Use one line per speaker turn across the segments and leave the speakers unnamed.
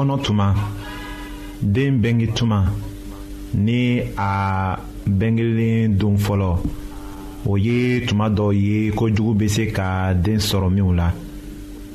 kɔnɔ
tuma den bɛnge tuma ni a bɛngelen don fɔlɔ o ye tuma dɔ ye ko jugu bɛ se ka den sɔrɔ
minw la.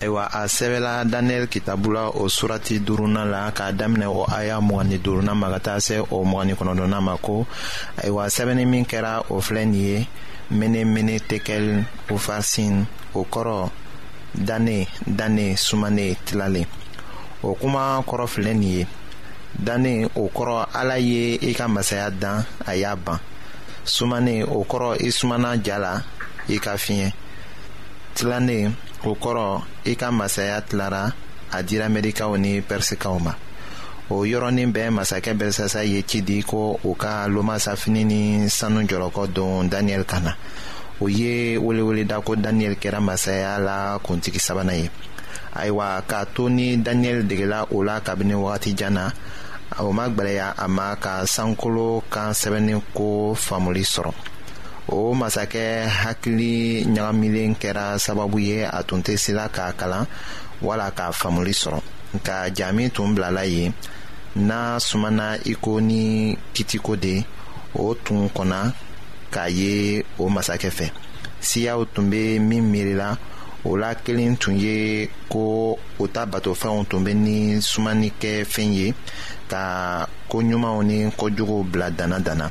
ayiwa a sɛbɛla daniyɛli kitabu la o surati duruna la k'a daminɛ o aya mɔgɔn ni duruna ma ka taa se o mɔgɔn ni kɔnɔdɔnna ma ko ayiwa sɛbɛnni min kɛra o filɛ nin ye mene mene tekɛl ufasin o kɔrɔ dane dane sumane tilalen o kuma kɔrɔ filɛ nin ye dane o kɔrɔ ala ye i ka masaya dan a y'a ban sumane o kɔrɔ i sumana ja la i ka fiɲɛ tilannen o kɔrɔ i ka masaya tilara a dira mɛdikaw ni pɛrisikaw ma o yɔrɔnin bɛɛ masakɛ bɛrisasa ye ci di ko u ka lomasafini ni sanu jɔlɔkɔ don daniyɛli kan na o ye weleweleda ko daniyɛli kɛra masaya la kuntigi sabanan ye ayiwa k'a to ni daniyɛli degela o la kabini wagati jan na o ma gwɛlɛya a ma ka sankolo kan sɛbɛnni ko faamuli sɔrɔ o masakɛ hakili ɲagamilen kɛra sababu ye a tun tɛ sila k'a kalan wala k'a faamuli sɔrɔ nka jaa min tun bilala yen n'a sumana iko ni kitiko de o tun kɔnna k'a ye o masakɛ fɛ siyaw tun bɛ min miirila o la kelen tun ye ko u ta batofɛnw tun bɛ ni sumani kɛ fɛn ye ka ko ɲumanw ni ko juguw bila dana dana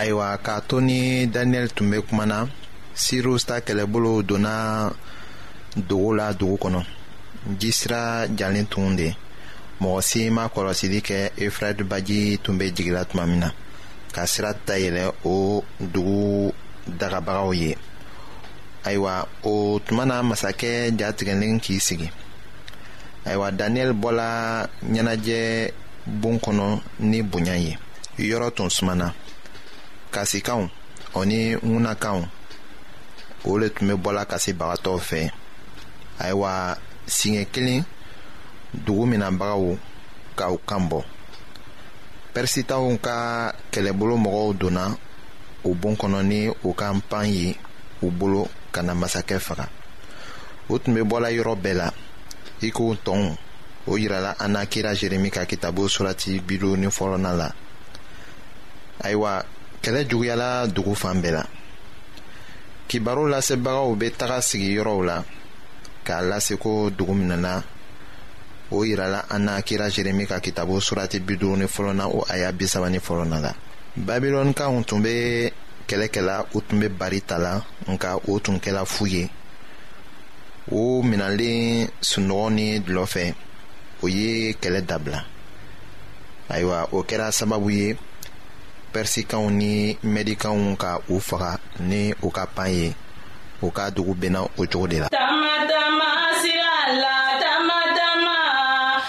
ayiwa k'a to ni daniyɛli tun bɛ kuma na sirusita kɛlɛbolo donna dogo la dugu kɔnɔ ji sira jalen tun de mɔgɔ si ma kɔlɔsili kɛ efirati baji tun bɛ jigila tuma min na ka sira dayɛlɛ o dugu dagabagaw ye ayiwa o tuma na masakɛ jatigɛlen k'i sigi ayiwa daniyɛli bɔla ɲɛnajɛ bon kɔnɔ ni bonya ye yɔrɔ tun sumana kasikanw o ni ŋunakanw o le tun bɛ bɔla kasi bagatɔw fɛ ayiwa siɲɛ kelen dugu minɛnbagaw ka u kan bɔ pɛrisitaw ka kɛlɛbolo mɔgɔw donna u bon kɔnɔ ni u ka npan ye u bolo ka na masakɛ faga u tun bɛ bɔla yɔrɔ bɛɛ la i ko tɔnw o yirala an na kira jeremi ka kitabu surati bilu ni fɔlɔna la ayiwa kɛlɛ juguyala dugu fan bɛɛ la kibaru lasebagaw bɛ taga sigi yɔrɔw la k'a lase ko dugu minɛna o yirala an na kira jeremi ka kitabu surati biduuru ni fɔlɔna o aya bisaba ni fɔlɔna la babilɔnikaw tun bɛ kɛlɛ kɛla u tun bɛ bari ta la nka o tun kɛla fu ye o minɛlen sunɔgɔ ni dulɔ fɛ o ye kɛlɛ dabila ayiwa o kɛra sababu ye
pɛrisikanw ni mɛdikanw ka u faga ni u ka pan ye u ka dugu benna o cogo de la.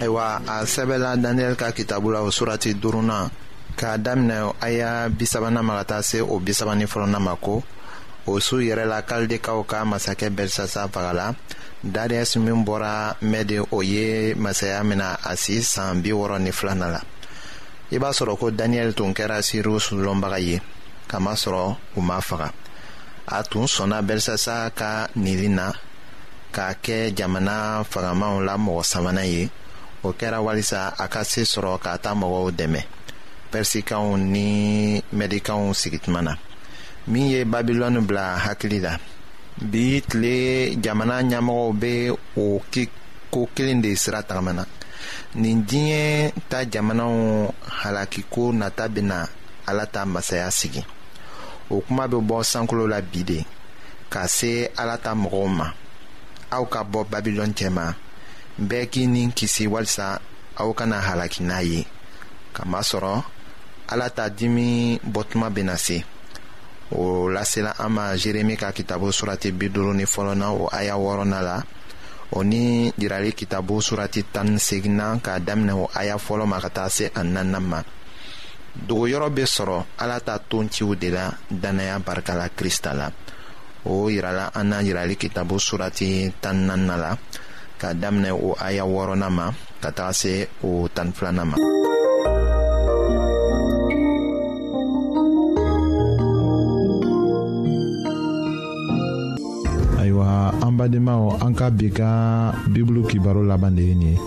ayiwa a sɛbɛla daniyɛli ka kitabu la o surati duurunan k'a daminɛ a y'a bisabanan ma ka taa se o bisabanin fɔlɔnan ma ko o su yɛrɛ la kalidekaw ka masakɛ bɛrisasa fagala dariyɛsi min bɔra mɛdi o ye masaya mina a si san bi wɔɔrɔ ni filanan la i b'a sɔrɔ ko daniyɛli tun kɛra siriw sulɔnbaga ye kamasɔrɔ u ma faga a tun sɔnna bɛrisasa ka nili na k'a kɛ jamana fagamanw la mɔgɔ sabanan ye o kɛra walisa a ka se sɔrɔ k'a ta mɔgɔw dɛmɛ pɛrisikanw ni mɛdikanw sigituma na min ye babilɔni bila hakili la bi tile jamana ɲɛmɔgɔw bɛ o ko kelen de sira tagamana nin diɲɛ ta jamanaw halakiko nata bɛna ala ta masaya sigi o kuma bɛ bɔ sankolo la bi de ka se ala ta mɔgɔw ma aw ka bɔ babilɔn cɛma bɛɛ k'i ni kisi walisa aw kana halaki n'a ye kamasɔrɔ ala ta dimi bɔtuma bɛna se o lasela an ma jeremi ka kitabu surati bi duuru ni fɔlɔ na o aya wɔɔrɔna la o ni jirali kitabu surati tan ni seginna k'a daminɛ o aya fɔlɔ ma ka taa se a nanan ma dogoyɔrɔ bɛ sɔrɔ ala ta tonciw de la dannaya barika la krista la o yirala an na yirali kitabu surati tan nanna la ka daminɛ o aya wɔɔrɔnan ma ka taga se o tan filanan ma
ayiwa an badenmaw an ka bi ka bibulu kibaro laban de ye nin ye